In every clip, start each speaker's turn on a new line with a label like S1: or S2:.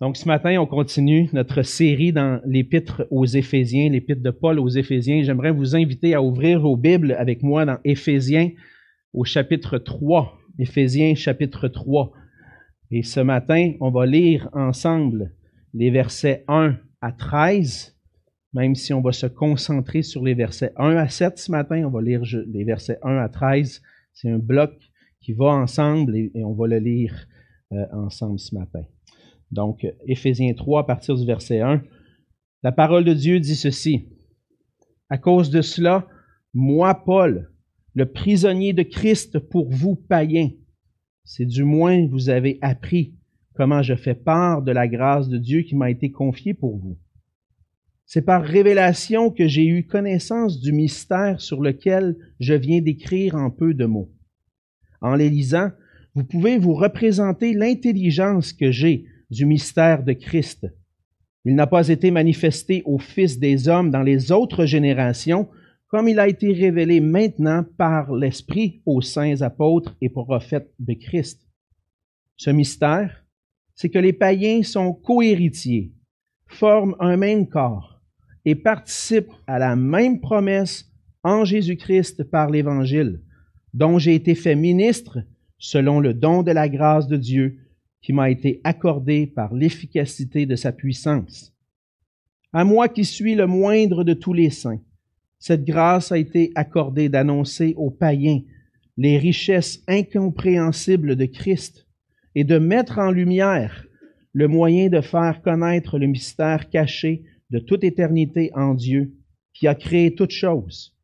S1: Donc ce matin, on continue notre série dans l'épître aux Éphésiens, l'épître de Paul aux Éphésiens. J'aimerais vous inviter à ouvrir vos Bibles avec moi dans Éphésiens au chapitre 3. Éphésiens chapitre 3. Et ce matin, on va lire ensemble les versets 1 à 13, même si on va se concentrer sur les versets 1 à 7 ce matin, on va lire les versets 1 à 13. C'est un bloc qui va ensemble et, on va le lire euh, ensemble ce matin. Donc, Éphésiens 3, à partir du verset 1. La parole de Dieu dit ceci. À cause de cela, moi, Paul, le prisonnier de Christ pour vous, païens, c'est du moins vous avez appris comment je fais part de la grâce de Dieu qui m'a été confiée pour vous. C'est par révélation que j'ai eu connaissance du mystère sur lequel je viens d'écrire en peu de mots. En les lisant, vous pouvez vous représenter l'intelligence que j'ai du mystère de Christ. Il n'a pas été manifesté aux fils des hommes dans les autres générations, comme il a été révélé maintenant par l'Esprit aux saints apôtres et prophètes de Christ. Ce mystère, c'est que les païens sont cohéritiers, forment un même corps et participent à la même promesse en Jésus-Christ par l'Évangile, dont j'ai été fait ministre selon le don de la grâce de Dieu qui m'a été accordé par l'efficacité de sa puissance. À moi qui suis le moindre de tous les saints, cette grâce a été accordée d'annoncer aux païens les richesses incompréhensibles de Christ et de mettre en lumière le moyen de faire connaître le mystère caché de toute éternité en Dieu, qui a créé toutes choses.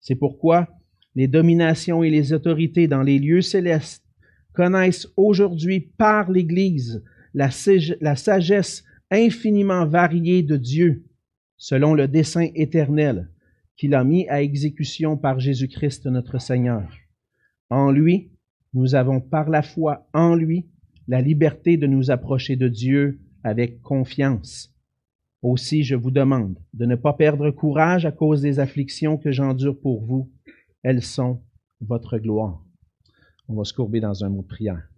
S1: C'est pourquoi les dominations et les autorités dans les lieux célestes connaissent aujourd'hui par l'Église la, sagesse infiniment variée de Dieu, selon le dessein éternel qu'il a mis à exécution par Jésus-Christ notre Seigneur. En lui, nous avons par la foi en lui la liberté de nous approcher de Dieu avec confiance. Aussi, je vous demande de ne pas perdre courage à cause des afflictions que j'endure pour vous. Elles sont votre gloire. On va se courber dans un mot de prière.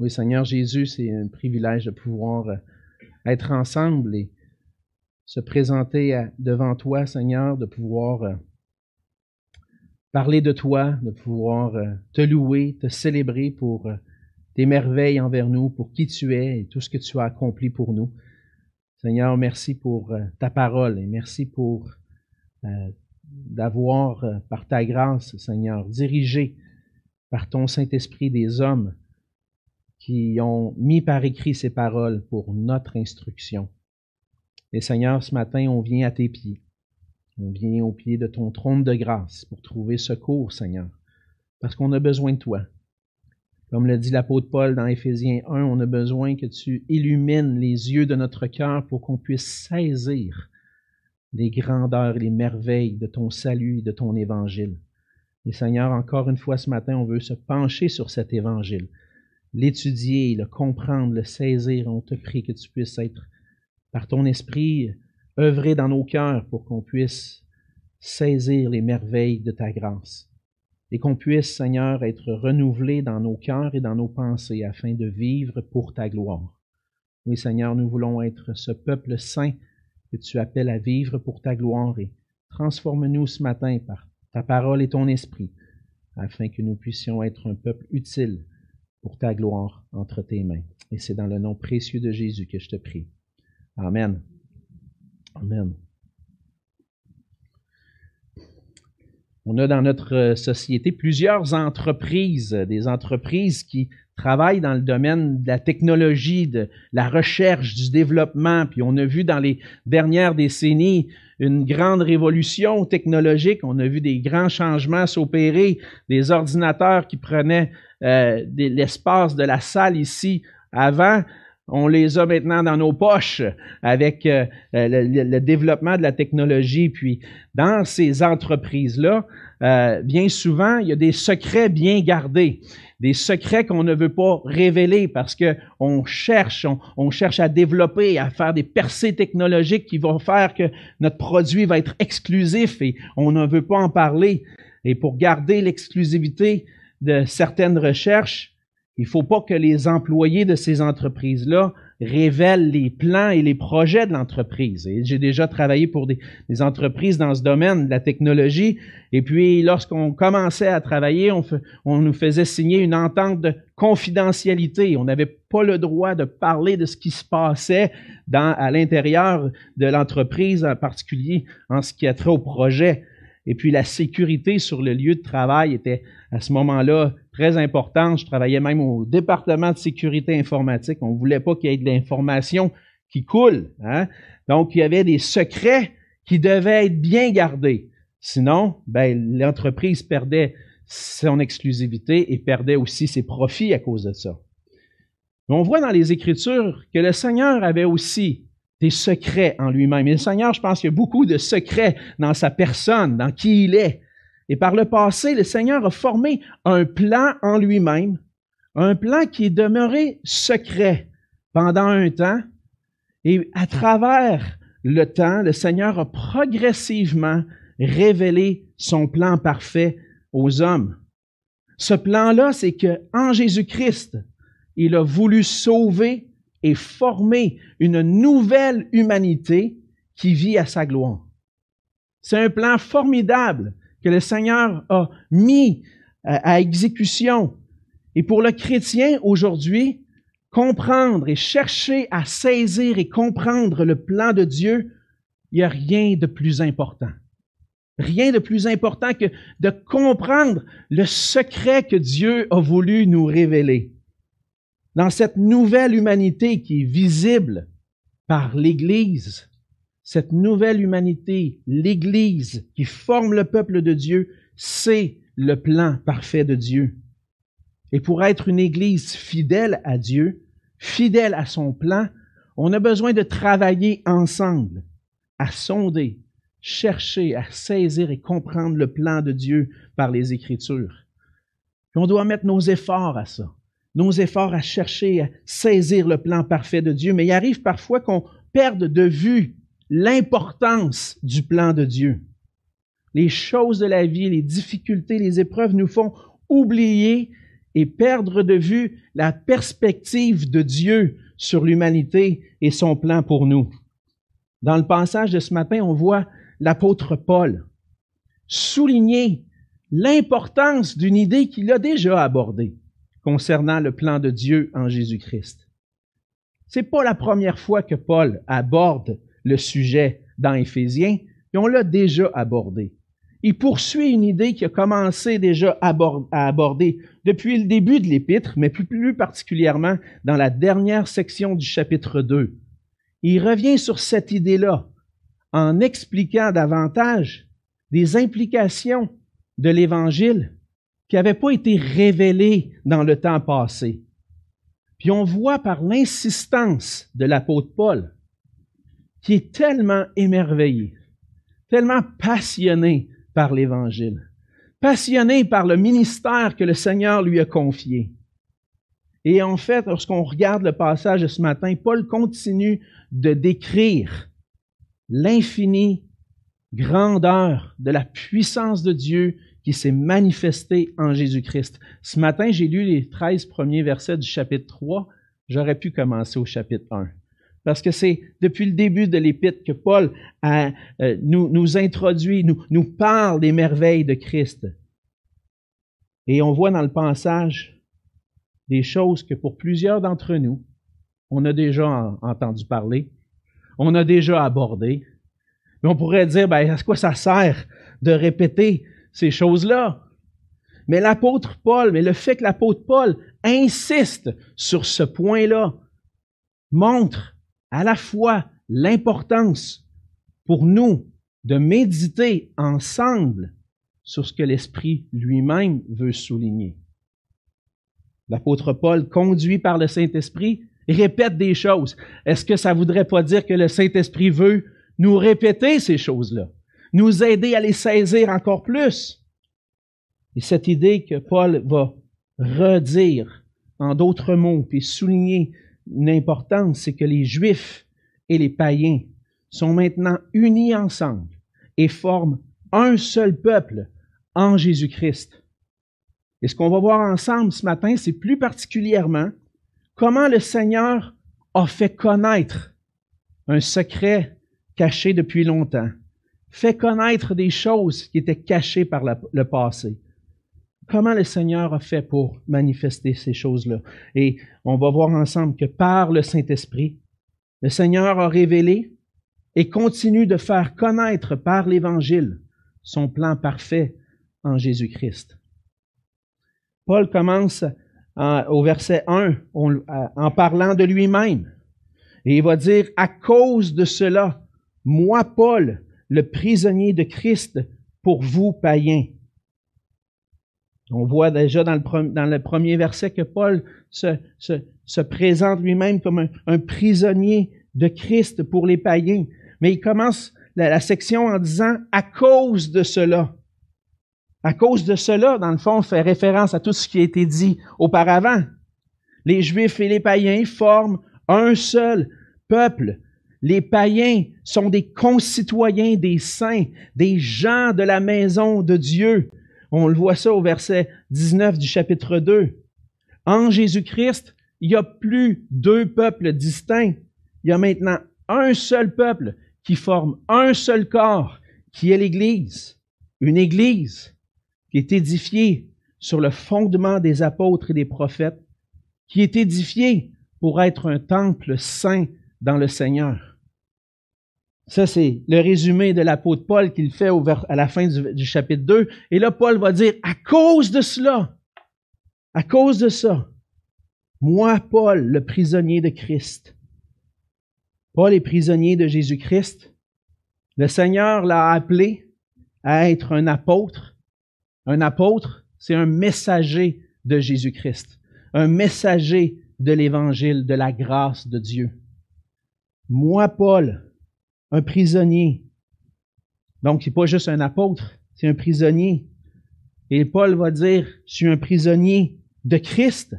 S1: Oui, Seigneur Jésus, c'est un privilège de pouvoir euh, être ensemble et se présenter devant toi, Seigneur, de pouvoir euh, parler de toi, de pouvoir euh, te louer, te célébrer pour tes merveilles envers nous, pour qui tu es et tout ce que tu as accompli pour nous. Seigneur, merci pour ta parole et merci pour euh, d'avoir, euh, par ta grâce, Seigneur, dirigé par ton Saint-Esprit des hommes qui ont mis par écrit ces paroles pour notre instruction. Et Seigneur, ce matin, on vient à tes pieds. On vient au pied de ton trône de grâce pour trouver secours, Seigneur, parce qu'on a besoin de toi. Comme le dit l'apôtre Paul dans Éphésiens 1, on a besoin que tu illumines les yeux de notre cœur pour qu'on puisse saisir les grandeurs et les merveilles de ton salut de ton évangile. Et Seigneur, encore une fois ce matin, on veut se pencher sur cet évangile, l'étudier, le comprendre, le saisir. On te prie que tu puisses être, par ton esprit, œuvrer dans nos cœurs pour qu'on puisse saisir les merveilles de ta grâce. Et qu'on puisse, Seigneur, être renouvelé dans nos cœurs et dans nos pensées afin de vivre pour ta gloire. Oui, Seigneur, nous voulons être ce peuple saint que tu appelles à vivre pour ta gloire et transforme-nous ce matin par ta parole et ton esprit, afin que nous puissions être un peuple utile pour ta gloire entre tes mains. Et c'est dans le nom précieux de Jésus que je te prie. Amen. Amen. On a dans notre société plusieurs entreprises, des entreprises qui travaille dans le domaine de la technologie, de la recherche, du développement. Puis on a vu dans les dernières décennies une grande révolution technologique. On a vu des grands changements s'opérer, des ordinateurs qui prenaient euh, l'espace de la salle ici avant. On les a maintenant dans nos poches avec euh, le, le, développement de la technologie. Puis dans ces entreprises-là, euh, bien souvent, il y a des secrets bien gardés des secrets qu'on ne veut pas révéler parce que on cherche, on, cherche à développer, à faire des percées technologiques qui vont faire que notre produit va être exclusif et on ne veut pas en parler. Et pour garder l'exclusivité, de certaines recherches, il ne faut pas que les employés de ces entreprises-là révèlent les plans et les projets de l'entreprise. J'ai déjà travaillé pour des, entreprises dans ce domaine la technologie. Et puis, lorsqu'on commençait à travailler, on, nous faisait signer une entente de confidentialité. On n'avait pas le droit de parler de ce qui se passait à l'intérieur de l'entreprise, en particulier en ce qui a trait au projet. Et puis la sécurité sur le lieu de travail était à ce moment-là très importante. Je travaillais même au département de sécurité informatique. On ne voulait pas qu'il y ait de l'information qui coule. Hein? Donc, il y avait des secrets qui devaient être bien gardés. Sinon, ben, l'entreprise perdait son exclusivité et perdait aussi ses profits à cause de ça. on voit dans les Écritures que le Seigneur avait aussi des secrets en lui-même. Et le Seigneur, je pense qu'il y a beaucoup de secrets dans sa personne, dans qui il est. Et par le passé, le Seigneur a formé un plan en lui-même, un plan qui est demeuré secret pendant un temps. Et à travers le temps, le Seigneur a progressivement révélé son plan parfait aux hommes. Ce plan-là, c'est que en Jésus-Christ, il a voulu sauver et former une nouvelle humanité qui vit à sa gloire. C'est un plan formidable que le Seigneur a mis à, exécution. Et pour le chrétien aujourd'hui, comprendre et chercher à saisir et comprendre le plan de Dieu, il n'y a rien de plus important. Rien de plus important que de comprendre le secret que Dieu a voulu nous révéler dans cette nouvelle humanité qui est visible par l'Église, cette nouvelle humanité, l'Église qui forme le peuple de Dieu, c'est le plan parfait de Dieu. Et pour être une Église fidèle à Dieu, fidèle à son plan, on a besoin de travailler ensemble, à sonder, chercher, à saisir et comprendre le plan de Dieu par les Écritures. on doit mettre nos efforts à ça nos efforts à chercher à saisir le plan parfait de Dieu, mais il arrive parfois qu'on perde de vue l'importance du plan de Dieu. Les choses de la vie, les difficultés, les épreuves nous font oublier et perdre de vue la perspective de Dieu sur l'humanité et son plan pour nous. Dans le passage de ce matin, on voit l'apôtre Paul souligner l'importance d'une idée qu'il a déjà abordée concernant le plan de Dieu en Jésus-Christ. C'est pas la première fois que Paul aborde le sujet dans Éphésiens, et on l'a déjà abordé. Il poursuit une idée qui a commencé déjà à aborder depuis le début de l'épître, mais plus particulièrement dans la dernière section du chapitre 2. Il revient sur cette idée-là en expliquant davantage des implications de l'Évangile qui n'avaient pas été révélés dans le temps passé. Puis on voit par l'insistance de l'apôtre Paul, qui est tellement émerveillé, tellement passionné par l'Évangile, passionné par le ministère que le Seigneur lui a confié. Et en fait, lorsqu'on regarde le passage de ce matin, Paul continue de décrire l'infinie grandeur de la puissance de Dieu qui s'est manifesté en Jésus-Christ. Ce matin, j'ai lu les 13 premiers versets du chapitre 3. J'aurais pu commencer au chapitre 1. Parce que c'est depuis le début de l'épître que Paul euh, nous, introduit, nous, nous parle des merveilles de Christ. Et on voit dans le passage des choses que pour plusieurs d'entre nous, on a déjà entendu parler, on a déjà abordé. Mais on pourrait dire, ben, à quoi ça sert de répéter ces choses-là. Mais l'apôtre Paul, mais le fait que l'apôtre Paul insiste sur ce point-là, montre à la fois l'importance pour nous de méditer ensemble sur ce que l'Esprit lui-même veut souligner. L'apôtre Paul, conduit par le Saint-Esprit, répète des choses. Est-ce que ça voudrait pas dire que le Saint-Esprit veut nous répéter ces choses-là? Nous aider à les saisir encore plus. Et cette idée que Paul va redire en d'autres mots, puis souligner une importance, c'est que les Juifs et les païens sont maintenant unis ensemble et forment un seul peuple en Jésus-Christ. Et ce qu'on va voir ensemble ce matin, c'est plus particulièrement comment le Seigneur a fait connaître un secret caché depuis longtemps, fait connaître des choses qui étaient cachées par le passé. Comment le Seigneur a fait pour manifester ces choses-là? Et on va voir ensemble que par le Saint-Esprit, le Seigneur a révélé et continue de faire connaître par l'Évangile son plan parfait en Jésus-Christ. Paul commence au verset 1 en parlant de lui-même. Et il va dire, à cause de cela, moi, Paul, le prisonnier de Christ, pour vous, païens. On voit déjà dans le, premier verset que Paul se, se, se présente lui-même comme un, un, prisonnier de Christ pour les païens. Mais il commence la, la section en disant à cause de cela. À cause de cela, dans le fond, on fait référence à tout ce qui a été dit auparavant. Les Juifs et les païens forment un seul peuple. Les païens sont des concitoyens des saints, des gens de la maison de Dieu. On le voit ça au verset 19 du chapitre 2. En Jésus-Christ, il n'y a plus deux peuples distincts. Il y a maintenant un seul peuple qui forme un seul corps, qui est l'Église. Une Église qui est édifiée sur le fondement des apôtres et des prophètes, qui est édifiée pour être un temple saint dans le Seigneur. Ça, c'est le résumé de l'apôtre Paul qu'il fait à la fin du, chapitre 2. Et là, Paul va dire, à cause de cela, à cause de ça, moi, Paul, le prisonnier de Christ. Paul est prisonnier de Jésus-Christ. Le Seigneur l'a appelé à être un apôtre. Un apôtre, c'est un messager de Jésus-Christ, un messager de l'Évangile, de la grâce de Dieu. Moi, Paul, un prisonnier. Donc, c'est pas juste un apôtre, c'est un prisonnier. Et Paul va dire, je suis un prisonnier de Christ.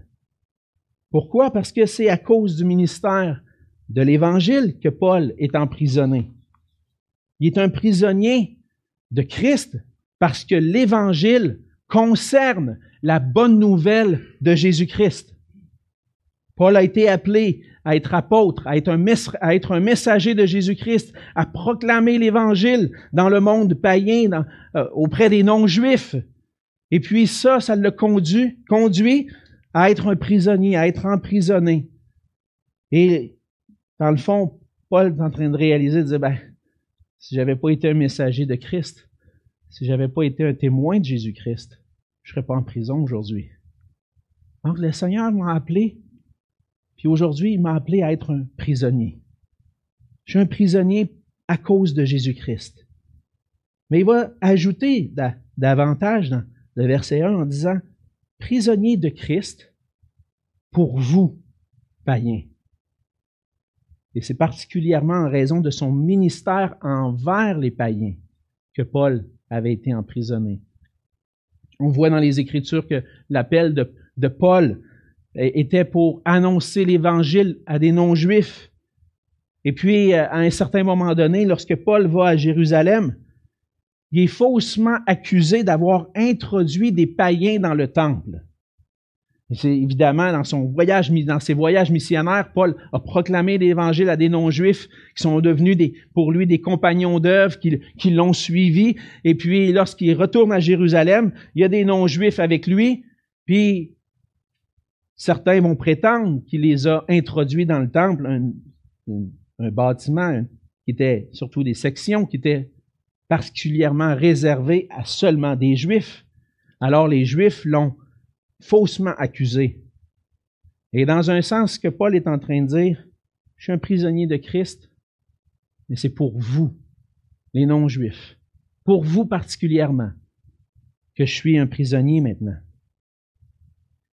S1: Pourquoi? Parce que c'est à cause du ministère de l'Évangile que Paul est emprisonné. Il est un prisonnier de Christ parce que l'Évangile concerne la bonne nouvelle de Jésus-Christ. Paul a été appelé à être apôtre, à être un, messager de Jésus-Christ, à proclamer l'Évangile dans le monde païen, euh, auprès des non-juifs. Et puis ça, ça le conduit, conduit à être un prisonnier, à être emprisonné. Et dans le fond, Paul est en train de réaliser, de dire, ben, si j'avais pas été un messager de Christ, si j'avais pas été un témoin de Jésus-Christ, je serais pas en prison aujourd'hui. Donc le Seigneur m'a appelé aujourd'hui, il m'a appelé à être un prisonnier. Je suis un prisonnier à cause de Jésus-Christ. Mais il va ajouter davantage dans le verset 1 en disant, prisonnier de Christ pour vous, païens. Et c'est particulièrement en raison de son ministère envers les païens que Paul avait été emprisonné. On voit dans les Écritures que l'appel de Paul était pour annoncer l'Évangile à des non-juifs. Et puis, euh, à un certain moment donné, lorsque Paul va à Jérusalem, il est faussement accusé d'avoir introduit des païens dans le temple. C'est évidemment dans son voyage, dans ses voyages missionnaires, Paul a proclamé l'Évangile à des non-juifs qui sont devenus pour lui des compagnons d'œuvre, qui, qui l'ont suivi. Et puis, lorsqu'il retourne à Jérusalem, il y a des non-juifs avec lui. Puis, Certains vont prétendre qu'il les a introduits dans le temple, un, bâtiment qui était surtout des sections qui étaient particulièrement réservées à seulement des Juifs. Alors les Juifs l'ont faussement accusé. Et dans un sens, ce que Paul est en train de dire, je suis un prisonnier de Christ, mais c'est pour vous, les non-juifs, pour vous particulièrement, que je suis un prisonnier maintenant.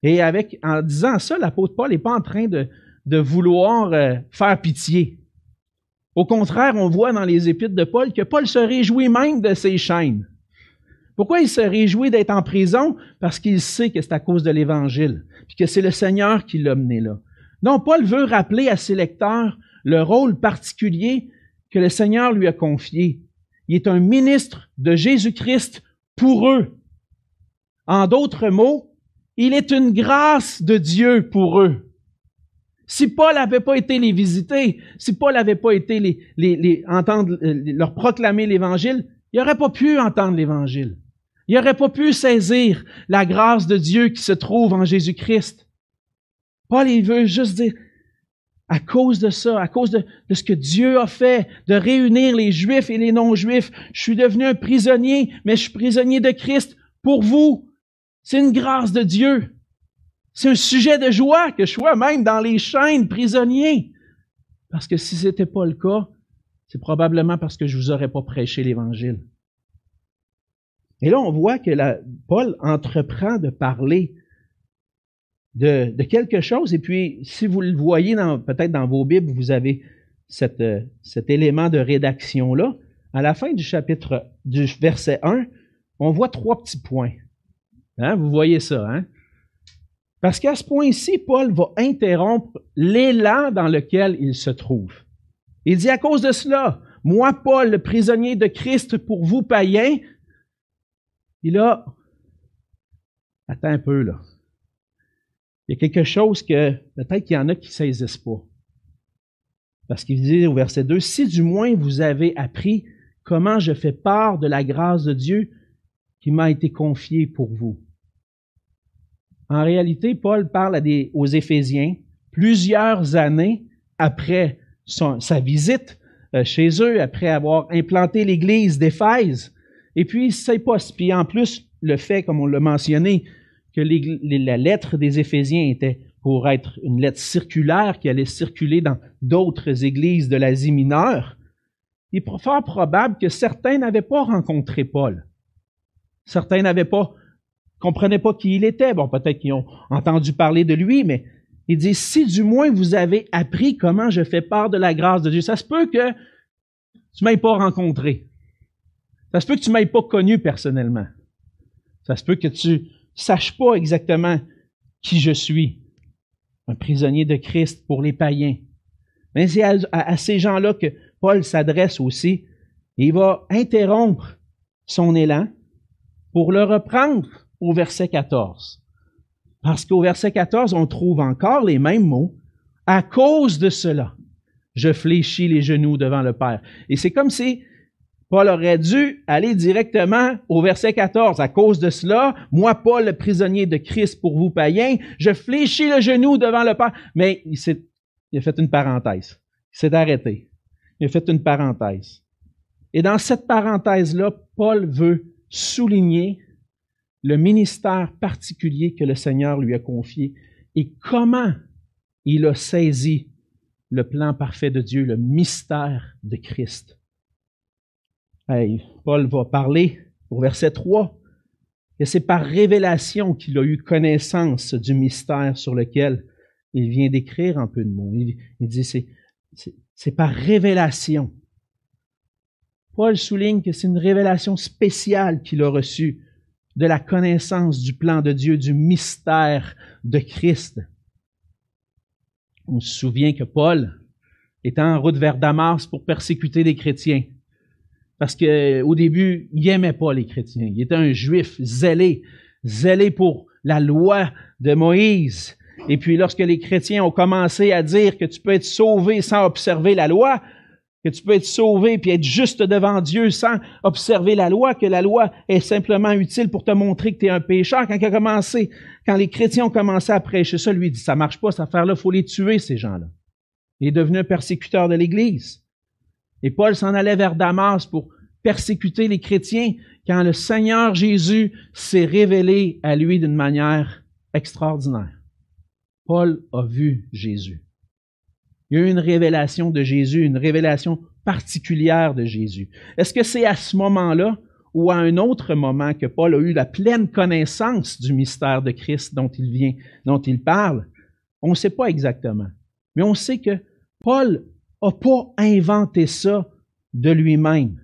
S1: Et avec, en disant ça, l'apôtre Paul n'est pas en train de, vouloir euh, faire pitié. Au contraire, on voit dans les épîtres de Paul que Paul se réjouit même de ses chaînes. Pourquoi il se réjouit d'être en prison? Parce qu'il sait que c'est à cause de l'Évangile, puis que c'est le Seigneur qui l'a mené là. Donc, Paul veut rappeler à ses lecteurs le rôle particulier que le Seigneur lui a confié. Il est un ministre de Jésus-Christ pour eux. En d'autres mots, Il est une grâce de Dieu pour eux. Si Paul n'avait pas été les visiter, si Paul n'avait pas été les, entendre, euh, leur proclamer l'Évangile, il n'aurait pas pu entendre l'Évangile. Il n'aurait pas pu saisir la grâce de Dieu qui se trouve en Jésus-Christ. Paul, il veut juste dire, à cause de ça, à cause de, ce que Dieu a fait, de réunir les Juifs et les non-Juifs, je suis devenu un prisonnier, mais je suis prisonnier de Christ pour vous. C'est une grâce de Dieu. C'est un sujet de joie que je sois même dans les chaînes prisonnier. Parce que si ce n'était pas le cas, c'est probablement parce que je vous aurais pas prêché l'Évangile. Et là, on voit que Paul entreprend de parler de, quelque chose. Et puis, si vous le voyez peut-être dans vos Bibles, vous avez cet élément de rédaction-là. À la fin du chapitre, du verset 1, on voit trois petits points. Hein? Vous voyez ça, hein? Parce qu'à ce point-ci, Paul va interrompre l'élan dans lequel il se trouve. Il dit à cause de cela, moi, Paul, le prisonnier de Christ pour vous, païens, il a... Attends un peu, là. Il y a quelque chose que peut-être qu'il y en a qui ne saisissent pas. Parce qu'il dit au verset 2, Si du moins vous avez appris comment je fais part de la grâce de Dieu qui m'a été confiée pour vous. En réalité, Paul parle aux Éphésiens plusieurs années après sa visite euh, chez eux, après avoir implanté l'église d'Éphèse. Et puis, c'est pas. Puis en plus, le fait, comme on l'a mentionné, que la lettre des Éphésiens était pour être une lettre circulaire qui allait circuler dans d'autres églises de l'Asie mineure, il est fort probable que certains n'avaient pas rencontré Paul. Certains n'avaient pas, comprenaient pas qui il était. Bon, peut-être qu'ils ont entendu parler de lui, mais il dit, si du moins vous avez appris comment je fais part de la grâce de Dieu, ça se peut que tu m'aies pas rencontré. Ça se peut que tu m'aies pas connu personnellement. Ça se peut que tu saches pas exactement qui je suis. Un prisonnier de Christ pour les païens. Mais c'est à, ces gens-là que Paul s'adresse aussi. il va interrompre son élan pour le reprendre au verset 14. Parce qu'au verset 14, on trouve encore les mêmes mots. À cause de cela, je fléchis les genoux devant le Père. Et c'est comme si Paul aurait dû aller directement au verset 14. À cause de cela, moi, Paul, le prisonnier de Christ pour vous païens, je fléchis le genou devant le Père. Mais il, il a fait une parenthèse. Il s'est arrêté. Il a fait une parenthèse. Et dans cette parenthèse-là, Paul veut souligner le ministère particulier que le Seigneur lui a confié et comment il a saisi le plan parfait de Dieu, le mystère de Christ. Paul va parler au verset 3 que c'est par révélation qu'il a eu connaissance du mystère sur lequel il vient d'écrire un peu de mots. Il, dit c'est par révélation. Paul souligne que c'est une révélation spéciale qu'il a reçue de la connaissance du plan de Dieu, du mystère de Christ. On se souvient que Paul était en route vers Damas pour persécuter les chrétiens. Parce qu'au début, il n'aimait pas les chrétiens. Il était un juif zélé, zélé pour la loi de Moïse. Et puis lorsque les chrétiens ont commencé à dire que tu peux être sauvé sans observer la loi, que tu peux être sauvé puis être juste devant Dieu sans observer la loi, que la loi est simplement utile pour te montrer que tu es un pécheur. Quand, a commencé, quand les chrétiens ont commencé à prêcher ça, lui dit, ça marche pas, cette affaire-là, faut les tuer, ces gens-là. Il est devenu un persécuteur de l'Église. Et Paul s'en allait vers Damas pour persécuter les chrétiens quand le Seigneur Jésus s'est révélé à lui d'une manière extraordinaire. Paul a vu Jésus. Il y a eu une révélation de Jésus, une révélation particulière de Jésus. Est-ce que c'est à ce moment-là ou à un autre moment que Paul a eu la pleine connaissance du mystère de Christ dont il vient, dont il parle? On ne sait pas exactement. Mais on sait que Paul n'a pas inventé ça de lui-même.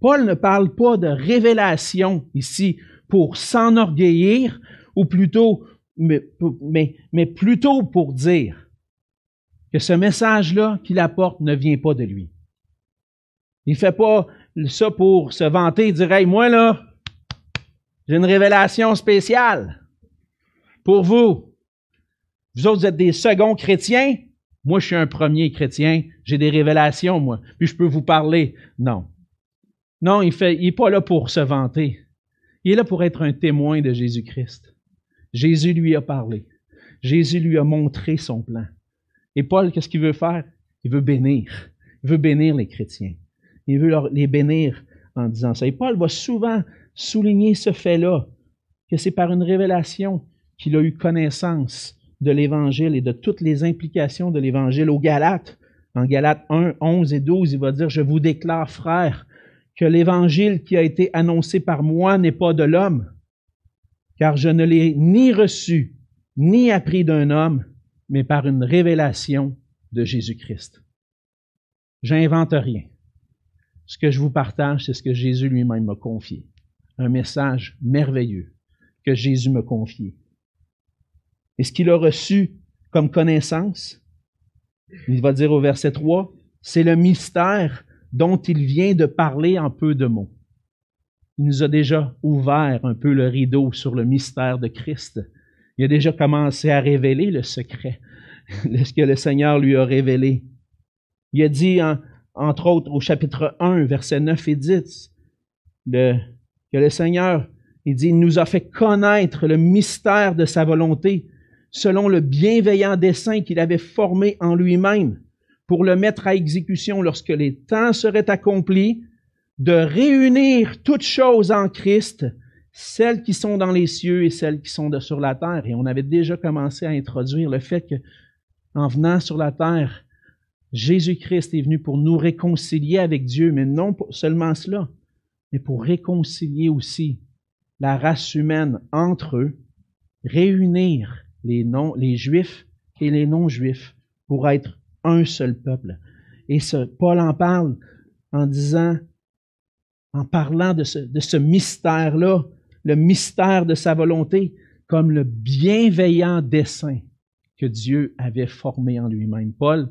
S1: Paul ne parle pas de révélation ici pour s'enorgueillir, ou plutôt, mais, mais, plutôt pour dire que ce message-là qu'il apporte ne vient pas de lui. Il ne fait pas ça pour se vanter et dire Hey, moi là, j'ai une révélation spéciale. pour vous. Vous autres, vous êtes des seconds chrétiens. Moi, je suis un premier chrétien. J'ai des révélations, moi. Puis je peux vous parler. Non. Non, il fait, il est pas là pour se vanter. Il est là pour être un témoin de Jésus-Christ. Jésus lui a parlé. Jésus lui a montré son plan. Et Paul, qu'est-ce qu'il veut faire? Il veut bénir. Il veut bénir les chrétiens. Il veut les bénir en disant ça. Et Paul va souvent souligner ce fait-là, que c'est par une révélation qu'il a eu connaissance de l'Évangile et de toutes les implications de l'Évangile aux Galates. En Galates 1, 11 et 12, il va dire, je vous déclare, frères, que l'Évangile qui a été annoncé par moi n'est pas de l'homme, car je ne l'ai ni reçu, ni appris d'un homme, mais par une révélation de Jésus-Christ. J'invente rien. Ce que je vous partage, c'est ce que Jésus lui-même m'a confié. Un message merveilleux que Jésus m'a confié. Et ce qu'il a reçu comme connaissance, il va dire au verset 3, c'est le mystère dont il vient de parler en peu de mots. Il nous a déjà ouvert un peu le rideau sur le mystère de Christ. Il a déjà commencé à révéler le secret, ce que le Seigneur lui a révélé. Il a dit, entre autres, au chapitre 1, versets 9 et 10, que le Seigneur, il dit, nous a fait connaître le mystère de sa volonté selon le bienveillant dessein qu'il avait formé en lui-même pour le mettre à exécution lorsque les temps seraient accomplis, de réunir toutes choses en Christ, celles qui sont dans les cieux et celles qui sont sur la terre. Et on avait déjà commencé à introduire le fait que, en venant sur la terre, Jésus-Christ est venu pour nous réconcilier avec Dieu, mais non seulement cela, mais pour réconcilier aussi la race humaine entre eux, réunir les, juifs et les non-juifs pour être un seul peuple. Et Paul en parle en disant, en parlant de ce, de ce mystère-là, le mystère de sa volonté, comme le bienveillant dessein que Dieu avait formé en lui-même. Paul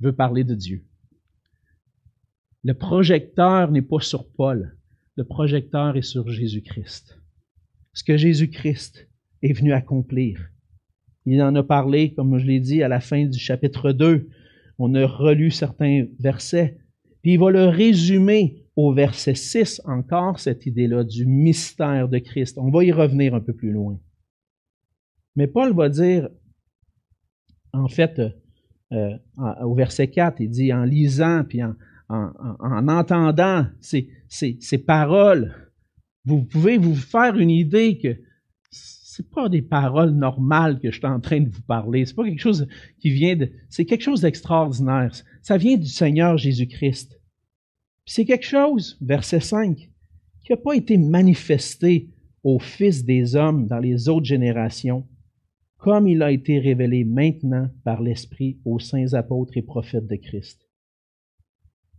S1: veut parler de Dieu. Le projecteur n'est pas sur Paul, le projecteur est sur Jésus-Christ. Ce que Jésus-Christ est venu accomplir. Il en a parlé, comme je l'ai dit, à la fin du chapitre 2. On a relu certains versets. Puis il va le résumer au verset 6 encore, cette idée-là du mystère de Christ. On va y revenir un peu plus loin. Mais Paul va dire, en fait, euh, au verset 4, il dit, en lisant, puis en, en entendant ces, ces paroles, vous pouvez vous faire une idée que c'est pas des paroles normales que je suis en train de vous parler. C'est pas quelque chose qui vient de, c'est quelque chose d'extraordinaire. Ça vient du Seigneur Jésus-Christ. C'est quelque chose, verset 5, qui n'a pas été manifesté au Fils des hommes dans les autres générations, comme il a été révélé maintenant par l'Esprit aux saints apôtres et prophètes de Christ.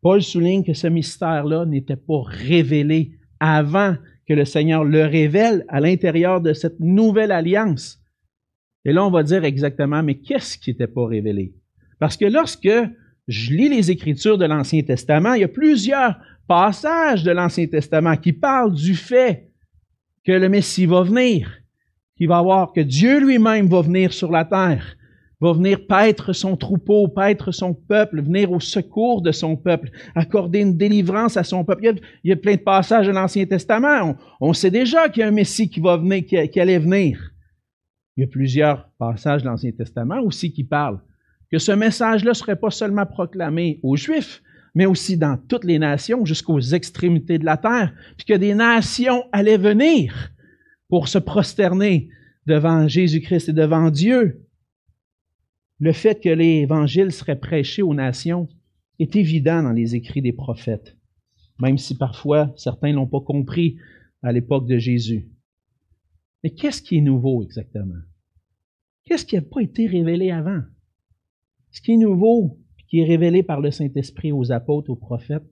S1: Paul souligne que ce mystère-là n'était pas révélé avant que le Seigneur le révèle à l'intérieur de cette nouvelle alliance. Et là, on va dire exactement, mais qu'est-ce qui n'était pas révélé? Parce que lorsque je lis les Écritures de l'Ancien Testament, il y a plusieurs passages de l'Ancien Testament qui parlent du fait que le Messie va venir, qu'il va voir que Dieu lui-même va venir sur la terre, va venir paître son troupeau, paître son peuple, venir au secours de son peuple, accorder une délivrance à son peuple. Il y a, plein de passages de l'Ancien Testament. On, sait déjà qu'il y a un Messie qui va venir, qui, allait venir. Il y a plusieurs passages de l'Ancien Testament aussi qui parlent que ce message-là ne serait pas seulement proclamé aux Juifs, mais aussi dans toutes les nations, jusqu'aux extrémités de la terre, puis que des nations allaient venir pour se prosterner devant Jésus-Christ et devant Dieu le fait que l'Évangile serait prêché aux nations est évident dans les écrits des prophètes, même si parfois certains n'ont pas compris à l'époque de Jésus. Mais qu'est-ce qui est nouveau exactement? Qu'est-ce qui n'a pas été révélé avant? Ce qui est nouveau, qui est révélé par le Saint-Esprit aux apôtres, aux prophètes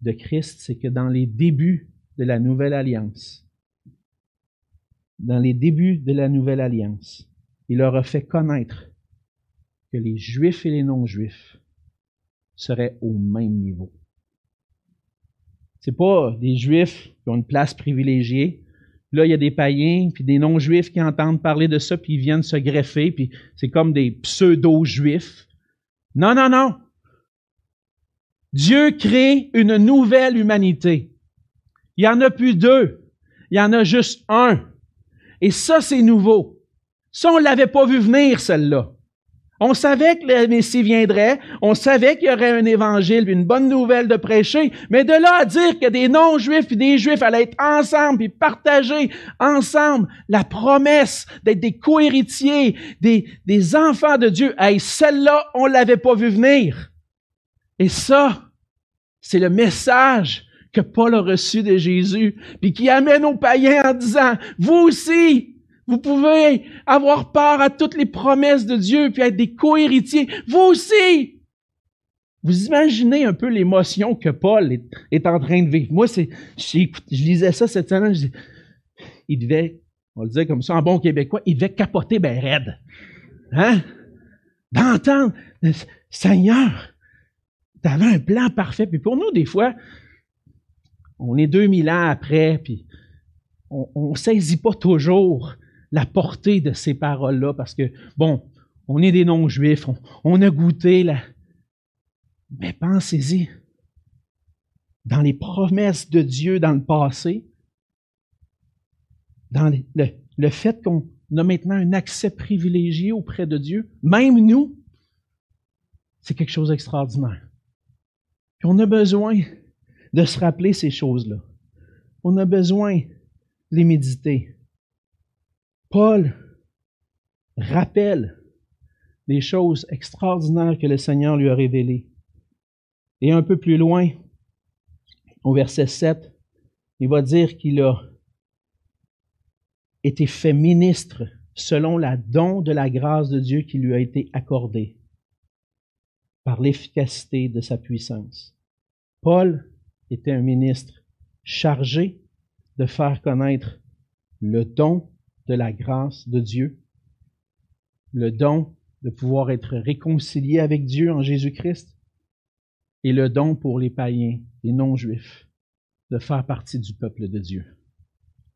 S1: de Christ, c'est que dans les débuts de la nouvelle alliance, dans les débuts de la nouvelle alliance, il leur a fait connaître que les Juifs et les non-Juifs seraient au même niveau. C'est pas des Juifs qui ont une place privilégiée, Là, il y a des païens, puis des non-juifs qui entendent parler de ça, puis ils viennent se greffer, puis c'est comme des pseudo-juifs. Non, non, non. Dieu crée une nouvelle humanité. Il n'y en a plus deux. Il y en a juste un. Et ça, c'est nouveau. Ça, on ne l'avait pas vu venir, celle-là. On savait que le Messie viendrait, on savait qu'il y aurait un évangile, une bonne nouvelle de prêcher, mais de là à dire que des non-juifs et des juifs allaient être ensemble et partager ensemble la promesse d'être des co-héritiers, des, des enfants de Dieu, hey, celle-là, on l'avait pas vu venir. Et ça, c'est le message que Paul a reçu de Jésus, puis qui amène aux païens en disant, vous aussi, vous pouvez avoir part à toutes les promesses de Dieu, puis être des co-héritiers. Vous aussi! Vous imaginez un peu l'émotion que Paul est, en train de vivre. Moi, je, lisais ça cette semaine, je il devait, on le disait comme ça en bon québécois, il devait capoter ben raide. Hein? D'entendre, Seigneur, tu avais un plan parfait. Puis pour nous, des fois, on est 2000 ans après, puis on ne saisit pas toujours la portée de ces paroles-là, parce que, bon, on est des non-juifs, on, a goûté la... Mais pensez-y, dans les promesses de Dieu dans le passé, dans le, fait qu'on a maintenant un accès privilégié auprès de Dieu, même nous, c'est quelque chose d'extraordinaire. On a besoin de se rappeler ces choses-là. On a besoin de les méditer. Paul rappelle les choses extraordinaires que le Seigneur lui a révélées. Et un peu plus loin, au verset 7, il va dire qu'il a été fait ministre selon la don de la grâce de Dieu qui lui a été accordée par l'efficacité de sa puissance. Paul était un ministre chargé de faire connaître le don de la grâce de Dieu, le don de pouvoir être réconcilié avec Dieu en Jésus-Christ et le don pour les païens, les non-juifs, de faire partie du peuple de Dieu.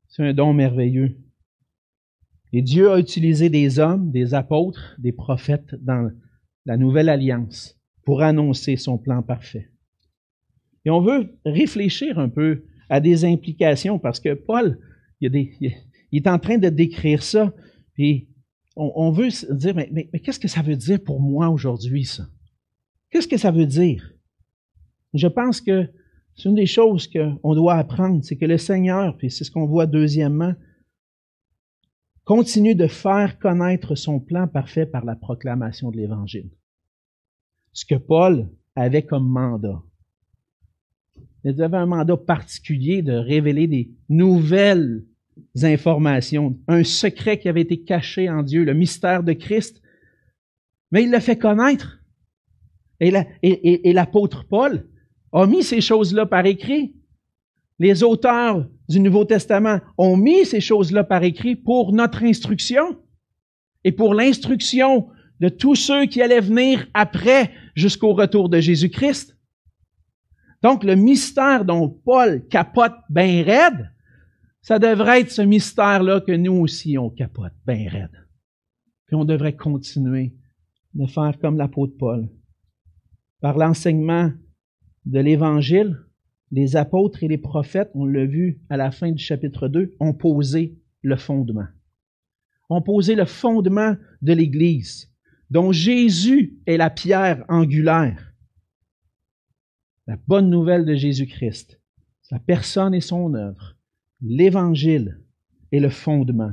S1: C'est un don merveilleux. Et Dieu a utilisé des hommes, des apôtres, des prophètes dans la nouvelle alliance pour annoncer son plan parfait. Et on veut réfléchir un peu à des implications parce que Paul, il y a des, il est en train de décrire ça, puis on, veut se dire, mais, mais, qu'est-ce que ça veut dire pour moi aujourd'hui, ça? Qu'est-ce que ça veut dire? Je pense que c'est une des choses qu'on doit apprendre, c'est que le Seigneur, puis c'est ce qu'on voit deuxièmement, continue de faire connaître son plan parfait par la proclamation de l'Évangile. Ce que Paul avait comme mandat. Il avait un mandat particulier de révéler des nouvelles informations, un secret qui avait été caché en Dieu, le mystère de Christ. Mais il l'a fait connaître. Et l'apôtre Paul a mis ces choses-là par écrit. Les auteurs du Nouveau Testament ont mis ces choses-là par écrit pour notre instruction et pour l'instruction de tous ceux qui allaient venir après jusqu'au retour de Jésus-Christ. Donc, le mystère dont Paul capote bien raide, ça devrait être ce mystère-là que nous aussi on capote bien raide. Puis on devrait continuer de faire comme l'apôtre Paul. Par l'enseignement de l'Évangile, les apôtres et les prophètes, on l'a vu à la fin du chapitre 2, ont posé le fondement. Ont posé le fondement de l'Église, dont Jésus est la pierre angulaire. La bonne nouvelle de Jésus-Christ, sa personne et son œuvre l'Évangile est le fondement.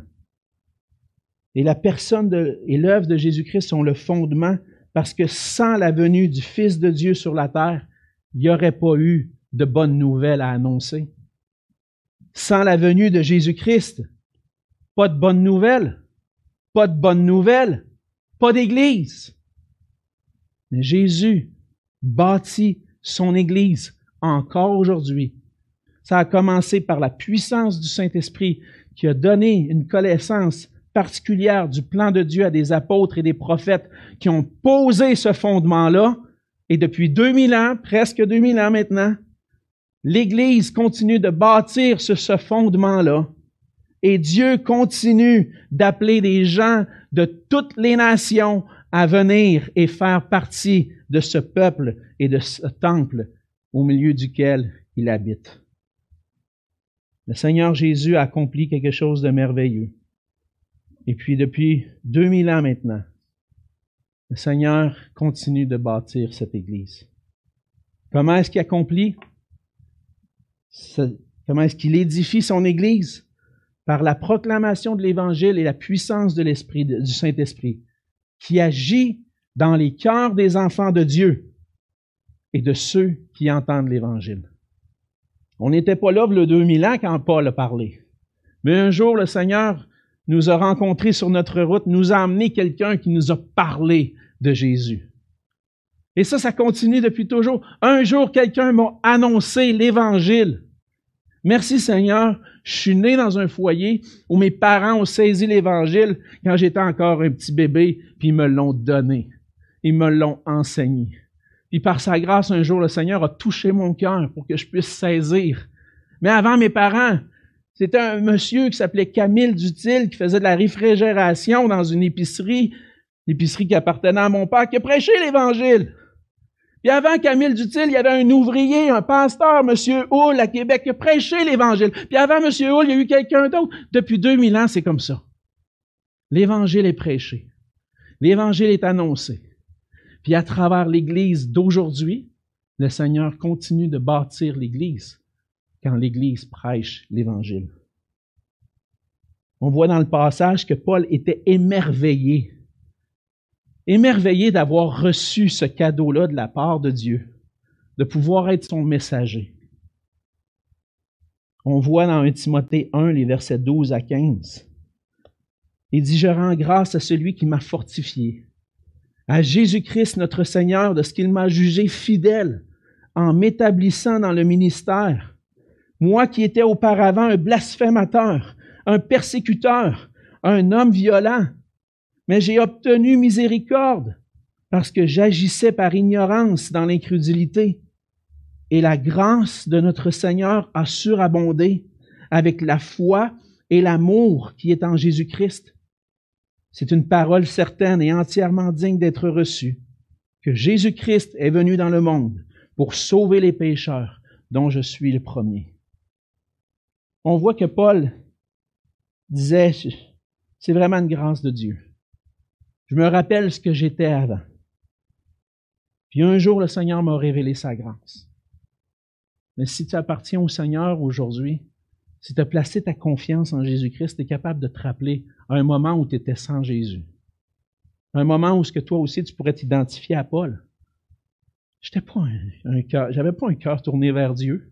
S1: Et la personne et l'œuvre de Jésus-Christ sont le fondement parce que sans la venue du Fils de Dieu sur la terre, il n'y aurait pas eu de bonnes nouvelles à annoncer. Sans la venue de Jésus-Christ, pas de bonnes nouvelles, pas de bonnes nouvelles, pas d'Église. Mais Jésus bâtit son Église encore aujourd'hui ça a commencé par la puissance du Saint-Esprit qui a donné une connaissance particulière du plan de Dieu à des apôtres et des prophètes qui ont posé ce fondement-là. Et depuis 2000 ans, presque 2000 ans maintenant, l'Église continue de bâtir sur ce fondement-là. Et Dieu continue d'appeler des gens de toutes les nations à venir et faire partie de ce peuple et de ce temple au milieu duquel il habite. Le Seigneur Jésus a accompli quelque chose de merveilleux. Et puis depuis 2000 ans maintenant, le Seigneur continue de bâtir cette Église. Comment est-ce qu'il accomplit? Comment est-ce qu'il édifie son Église? Par la proclamation de l'Évangile et la puissance de l'Esprit, du Saint-Esprit, qui agit dans les cœurs des enfants de Dieu et de ceux qui entendent l'Évangile. On n'était pas là le 2000 ans quand Paul a parlé. Mais un jour, le Seigneur nous a rencontrés sur notre route, nous a amené quelqu'un qui nous a parlé de Jésus. Et ça, ça continue depuis toujours. Un jour, quelqu'un m'a annoncé l'Évangile. Merci Seigneur, je suis né dans un foyer où mes parents ont saisi l'Évangile quand j'étais encore un petit bébé, puis me l'ont donné. Ils me l'ont enseigné. Puis par sa grâce, un jour, le Seigneur a touché mon cœur pour que je puisse saisir. Mais avant mes parents, c'était un monsieur qui s'appelait Camille Dutil, qui faisait de la réfrigération dans une épicerie, l'épicerie qui appartenait à mon père, qui a prêché l'Évangile. Puis avant Camille Dutil, il y avait un ouvrier, un pasteur, M. Hull, à Québec, qui a prêché l'Évangile. Puis avant M. Hull, il y a eu quelqu'un d'autre. Depuis 2000 ans, c'est comme ça. L'Évangile est prêché. L'Évangile est annoncé. Puis à travers l'Église d'aujourd'hui, le Seigneur continue de bâtir l'Église quand l'Église prêche l'Évangile. On voit dans le passage que Paul était émerveillé, émerveillé d'avoir reçu ce cadeau-là de la part de Dieu, de pouvoir être son messager. On voit dans 1 Timothée 1, les versets 12 à 15. Il dit, je rends grâce à celui qui m'a fortifié à Jésus-Christ notre Seigneur de ce qu'il m'a jugé fidèle en m'établissant dans le ministère. Moi qui étais auparavant un blasphémateur, un persécuteur, un homme violent, mais j'ai obtenu miséricorde parce que j'agissais par ignorance dans l'incrédulité. Et la grâce de notre Seigneur a surabondé avec la foi et l'amour qui est en Jésus-Christ. C'est une parole certaine et entièrement digne d'être reçue, que Jésus-Christ est venu dans le monde pour sauver les pécheurs, dont je suis le premier. On voit que Paul disait, c'est vraiment une grâce de Dieu. Je me rappelle ce que j'étais avant. Puis un jour, le Seigneur m'a révélé sa grâce. Mais si tu appartiens au Seigneur aujourd'hui, si tu as placé ta confiance en Jésus-Christ, tu es capable de te rappeler à un moment où tu étais sans Jésus. Un moment où ce que toi aussi tu pourrais t'identifier à Paul. J'étais pas j'avais pas un cœur tourné vers Dieu.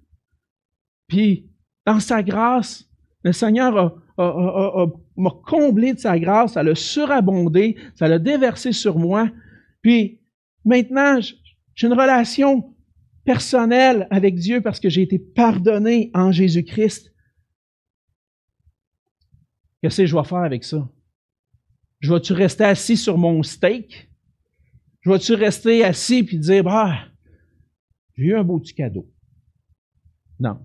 S1: Puis, dans sa grâce, le Seigneur m'a comblé de sa grâce, ça l'a surabondé, ça l'a déversé sur moi. Puis, maintenant, j'ai une relation personnelle avec Dieu parce que j'ai été pardonné en Jésus-Christ. Qu'est-ce que je vais faire avec ça? Je vais-tu rester assis sur mon steak? Je vais-tu rester assis puis dire, bah, j'ai eu un beau petit cadeau? Non.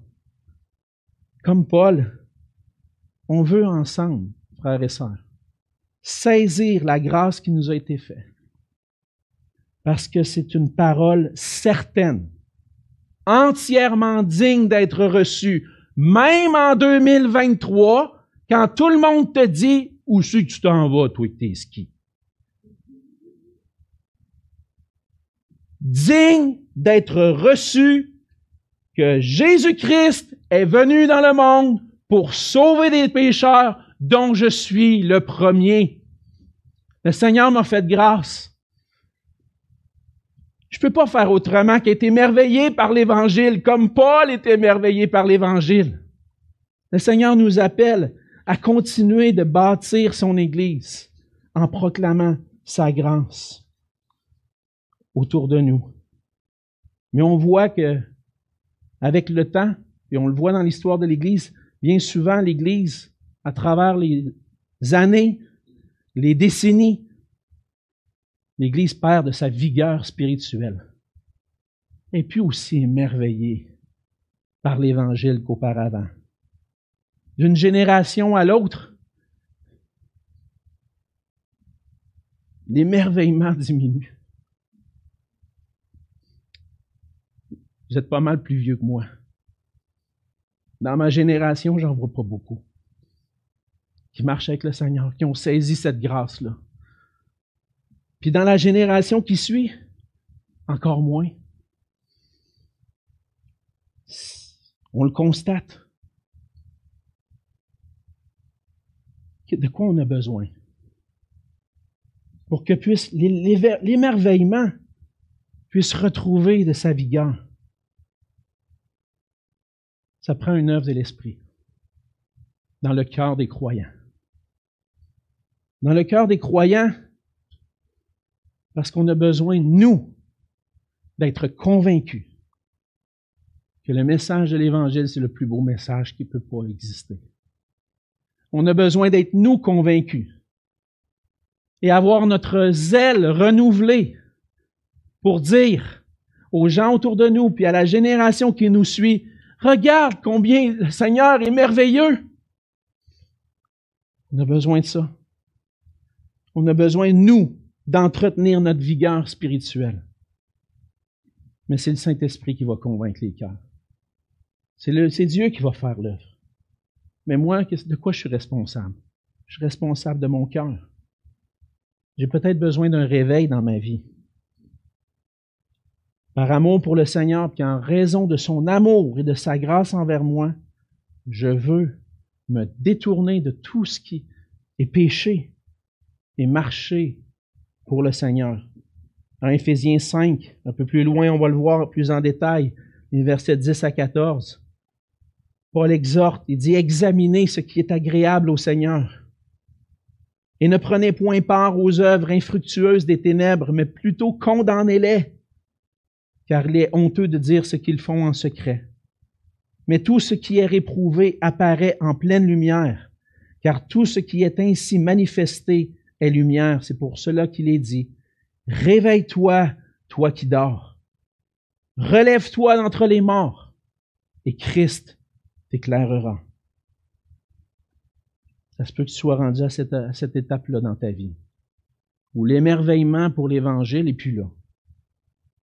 S1: Comme Paul, on veut ensemble, frères et sœurs, saisir la grâce qui nous a été faite. Parce que c'est une parole certaine, entièrement digne d'être reçue, même en 2023, quand tout le monde te dit où c'est que tu t'en vas, toi, avec tes skis. Digne d'être reçu que Jésus-Christ est venu dans le monde pour sauver des pécheurs dont je suis le premier. Le Seigneur m'a fait grâce. Je ne peux pas faire autrement qu'être émerveillé par l'Évangile, comme Paul est émerveillé par l'Évangile. Le Seigneur nous appelle à continuer de bâtir son Église en proclamant sa grâce autour de nous. Mais on voit que, avec le temps, et on le voit dans l'histoire de l'Église, bien souvent l'Église, à travers les années, les décennies, l'Église perd de sa vigueur spirituelle. Et puis aussi émerveillée par l'Évangile qu'auparavant. D'une génération à l'autre, l'émerveillement diminue. Vous êtes pas mal plus vieux que moi. Dans ma génération, j'en vois pas beaucoup qui marchent avec le Seigneur, qui ont saisi cette grâce-là. Puis dans la génération qui suit, encore moins. On le constate. De quoi on a besoin? Pour que puisse l'émerveillement puisse retrouver de sa vigueur. Ça prend une œuvre de l'Esprit dans le cœur des croyants. Dans le cœur des croyants, parce qu'on a besoin, nous, d'être convaincus que le message de l'Évangile, c'est le plus beau message qui peut pas exister. On a besoin d'être nous convaincus et avoir notre zèle renouvelé pour dire aux gens autour de nous, puis à la génération qui nous suit, regarde combien le Seigneur est merveilleux. On a besoin de ça. On a besoin, nous, d'entretenir notre vigueur spirituelle. Mais c'est le Saint-Esprit qui va convaincre les cœurs. C'est Dieu qui va faire l'œuvre. Mais moi, de quoi je suis responsable? Je suis responsable de mon cœur. J'ai peut-être besoin d'un réveil dans ma vie. Par amour pour le Seigneur, puis en raison de son amour et de sa grâce envers moi, je veux me détourner de tout ce qui est péché et marcher pour le Seigneur. En Éphésiens 5, un peu plus loin, on va le voir plus en détail, les versets 10 à 14. Paul exhorte, il dit, examinez ce qui est agréable au Seigneur. Et ne prenez point part aux œuvres infructueuses des ténèbres, mais plutôt condamnez-les, car il est honteux de dire ce qu'ils font en secret. Mais tout ce qui est réprouvé apparaît en pleine lumière, car tout ce qui est ainsi manifesté est lumière. C'est pour cela qu'il est dit, Réveille-toi, toi qui dors. Relève-toi d'entre les morts, et Christ t'éclairera. Ça se peut que tu sois rendu à cette, étape-là dans ta vie, où l'émerveillement pour l'Évangile est plus là.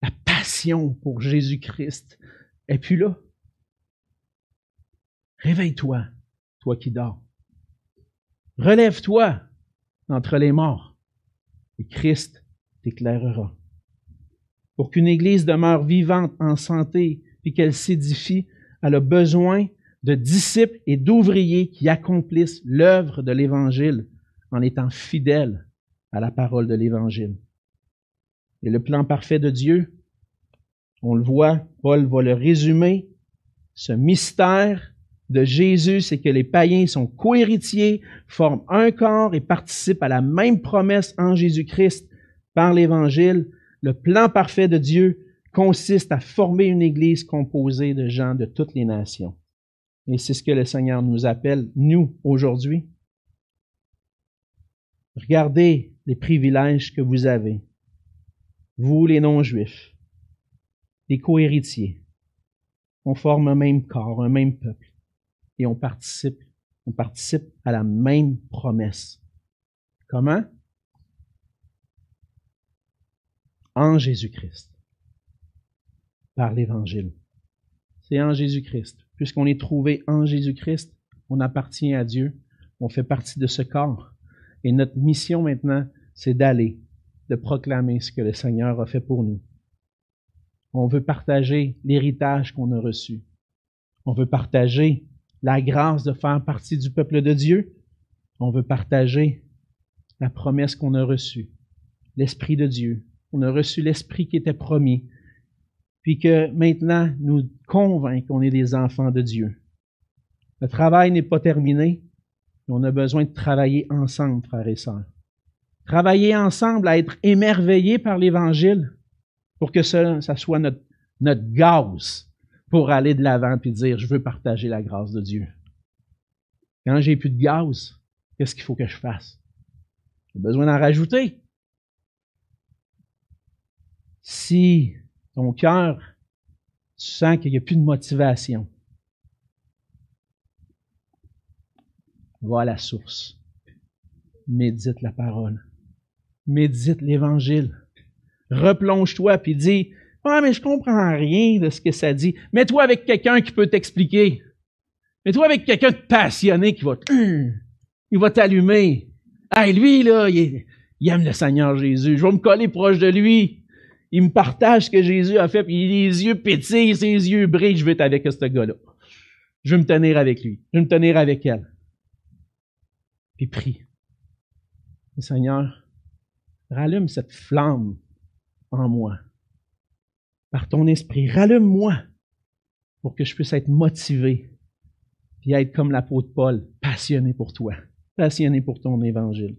S1: La passion pour Jésus-Christ est plus là. Réveille-toi, toi qui dors. Relève-toi, entre les morts, et Christ t'éclairera. Pour qu'une Église demeure vivante, en santé, puis qu'elle s'édifie, elle a besoin de disciples et d'ouvriers qui accomplissent l'œuvre de l'Évangile en étant fidèles à la parole de l'Évangile. Et le plan parfait de Dieu, on le voit, Paul va le résumer, ce mystère de Jésus, c'est que les païens sont cohéritiers, forment un corps et participent à la même promesse en Jésus-Christ par l'Évangile. Le plan parfait de Dieu consiste à former une Église composée de gens de toutes les nations. Et c'est ce que le Seigneur nous appelle, nous, aujourd'hui. Regardez les privilèges que vous avez, vous les non-juifs, les cohéritiers. On forme un même corps, un même peuple et on participe, on participe à la même promesse. Comment? En Jésus-Christ. Par l'Évangile. C'est en Jésus-Christ. Puisqu'on est trouvé en Jésus-Christ, on appartient à Dieu, on fait partie de ce corps. Et notre mission maintenant, c'est d'aller, de proclamer ce que le Seigneur a fait pour nous. On veut partager l'héritage qu'on a reçu. On veut partager la grâce de faire partie du peuple de Dieu, on veut partager la promesse qu'on a reçue, l'Esprit de Dieu. On a reçu l'Esprit qui était promis, puis que maintenant nous convainc qu'on est des enfants de Dieu. Le travail n'est pas terminé, on a besoin de travailler ensemble, frères et sœurs. Travailler ensemble à être émerveillés par l'Évangile pour que ça, ça soit notre, notre gaz pour aller de l'avant et dire, je veux partager la grâce de Dieu. Quand j'ai plus de gaz, qu'est-ce qu'il faut que je fasse? J'ai besoin d'en rajouter. Si ton cœur, tu sens qu'il n'y a plus de motivation, va à la source. Médite la parole. Médite l'Évangile. Replonge-toi puis dis, ah, mais je comprends rien de ce que ça dit. Mets-toi avec quelqu'un qui peut t'expliquer. Mets-toi avec quelqu'un de passionné qui va, il va t'allumer. Hey, lui, là, il, aime le Seigneur Jésus. Je vais me coller proche de lui. Il me partage ce que Jésus a fait, puis les yeux pétillent, ses yeux brillent. Je vais être avec ce gars-là. Je vais me tenir avec lui. Je vais me tenir avec elle. Puis prie. Seigneur, rallume cette flamme en moi. Par ton esprit, rallume-moi pour que je puisse être motivé puis être comme l'apôtre Paul, passionné pour toi, passionné pour ton évangile.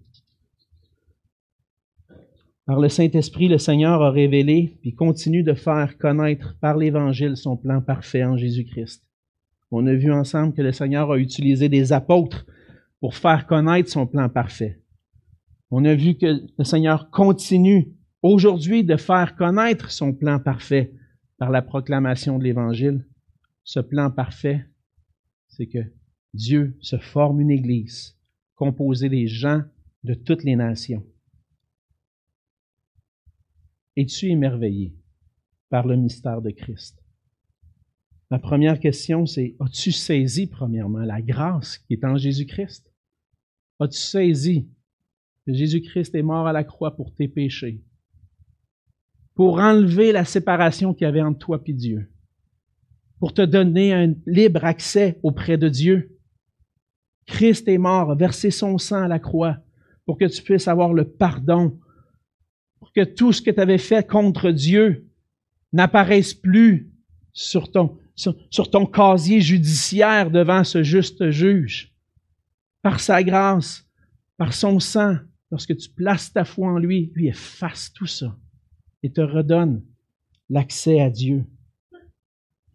S1: Par le Saint-Esprit, le Seigneur a révélé puis continue de faire connaître par l'Évangile son plan parfait en Jésus-Christ. On a vu ensemble que le Seigneur a utilisé des apôtres pour faire connaître son plan parfait. On a vu que le Seigneur continue aujourd'hui de faire connaître son plan parfait par la proclamation de l'Évangile. Ce plan parfait, c'est que Dieu se forme une Église composée des gens de toutes les nations. Es-tu émerveillé par le mystère de Christ? Ma première question, c'est as-tu saisi, premièrement, la grâce qui est en Jésus-Christ? As-tu saisi que Jésus-Christ est mort à la croix pour tes péchés, pour enlever la séparation qu'il y avait entre toi et Dieu, pour te donner un libre accès auprès de Dieu? Christ est mort, a versé son sang à la croix pour que tu puisses avoir le pardon pour que tout ce que tu avais fait contre Dieu n'apparaisse plus sur ton, sur, ton casier judiciaire devant ce juste juge. Par sa grâce, par son sang, lorsque tu places ta foi en lui, lui efface tout ça et te redonne l'accès à Dieu.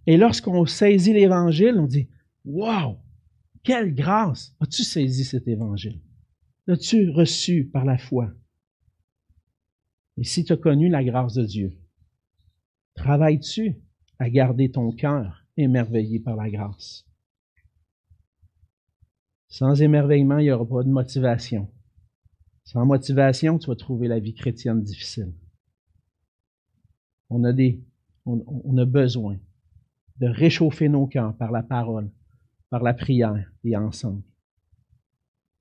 S1: Et lorsqu'on saisit l'Évangile, on dit, Wow, quelle grâce! As-tu saisi cet Évangile? L'as-tu reçu par la foi? Et si tu as connu la grâce de Dieu, travailles-tu à garder ton cœur émerveillé par la grâce? Sans émerveillement, il n'y aura pas de motivation. Sans motivation, tu vas trouver la vie chrétienne difficile. On a, on, a besoin de réchauffer nos cœurs par la parole, par la prière et ensemble.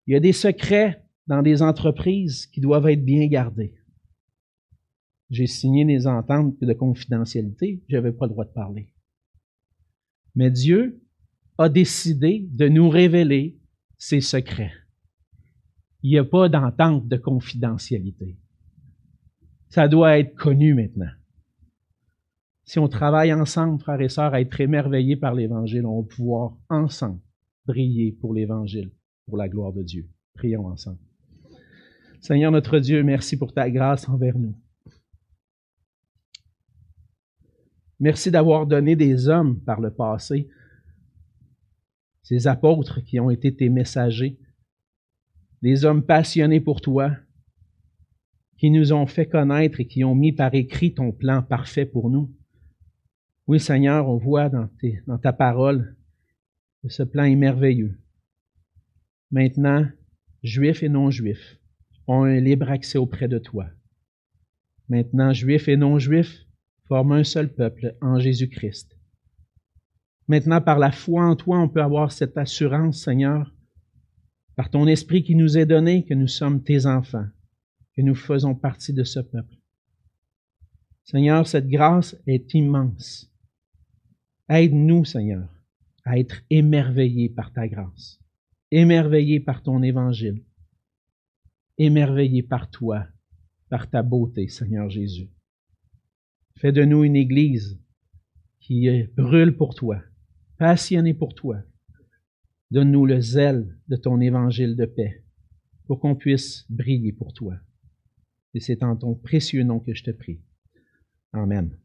S1: Il y a des secrets dans des entreprises qui doivent être bien gardés. J'ai signé des ententes de confidentialité, je n'avais pas le droit de parler. Mais Dieu a décidé de nous révéler ses secrets. Il n'y a pas d'entente de confidentialité. Ça doit être connu maintenant. Si on travaille ensemble, frères et sœurs, à être émerveillés par l'Évangile, on va pouvoir ensemble briller pour l'Évangile, pour la gloire de Dieu. Prions ensemble. Seigneur notre Dieu, merci pour ta grâce envers nous. Merci d'avoir donné des hommes par le passé, ces apôtres qui ont été tes messagers, des hommes passionnés pour toi, qui nous ont fait connaître et qui ont mis par écrit ton plan parfait pour nous. Oui, Seigneur, on voit dans, ta parole que ce plan est merveilleux. Maintenant, juifs et non-juifs ont un libre accès auprès de toi. Maintenant, juifs et non-juifs forment un seul peuple en Jésus-Christ. Maintenant, par la foi en toi, on peut avoir cette assurance, Seigneur, par ton esprit qui nous est donné, que nous sommes tes enfants, que nous faisons partie de ce peuple. Seigneur, cette grâce est immense. Aide-nous, Seigneur, à être émerveillés par ta grâce, émerveillés par ton évangile, émerveillés par toi, par ta beauté, Seigneur Jésus. Fais de nous une Église qui brûle pour toi, passionnée pour toi. Donne-nous le zèle de ton évangile de paix pour qu'on puisse briller pour toi. Et c'est en ton précieux nom que je te prie. Amen.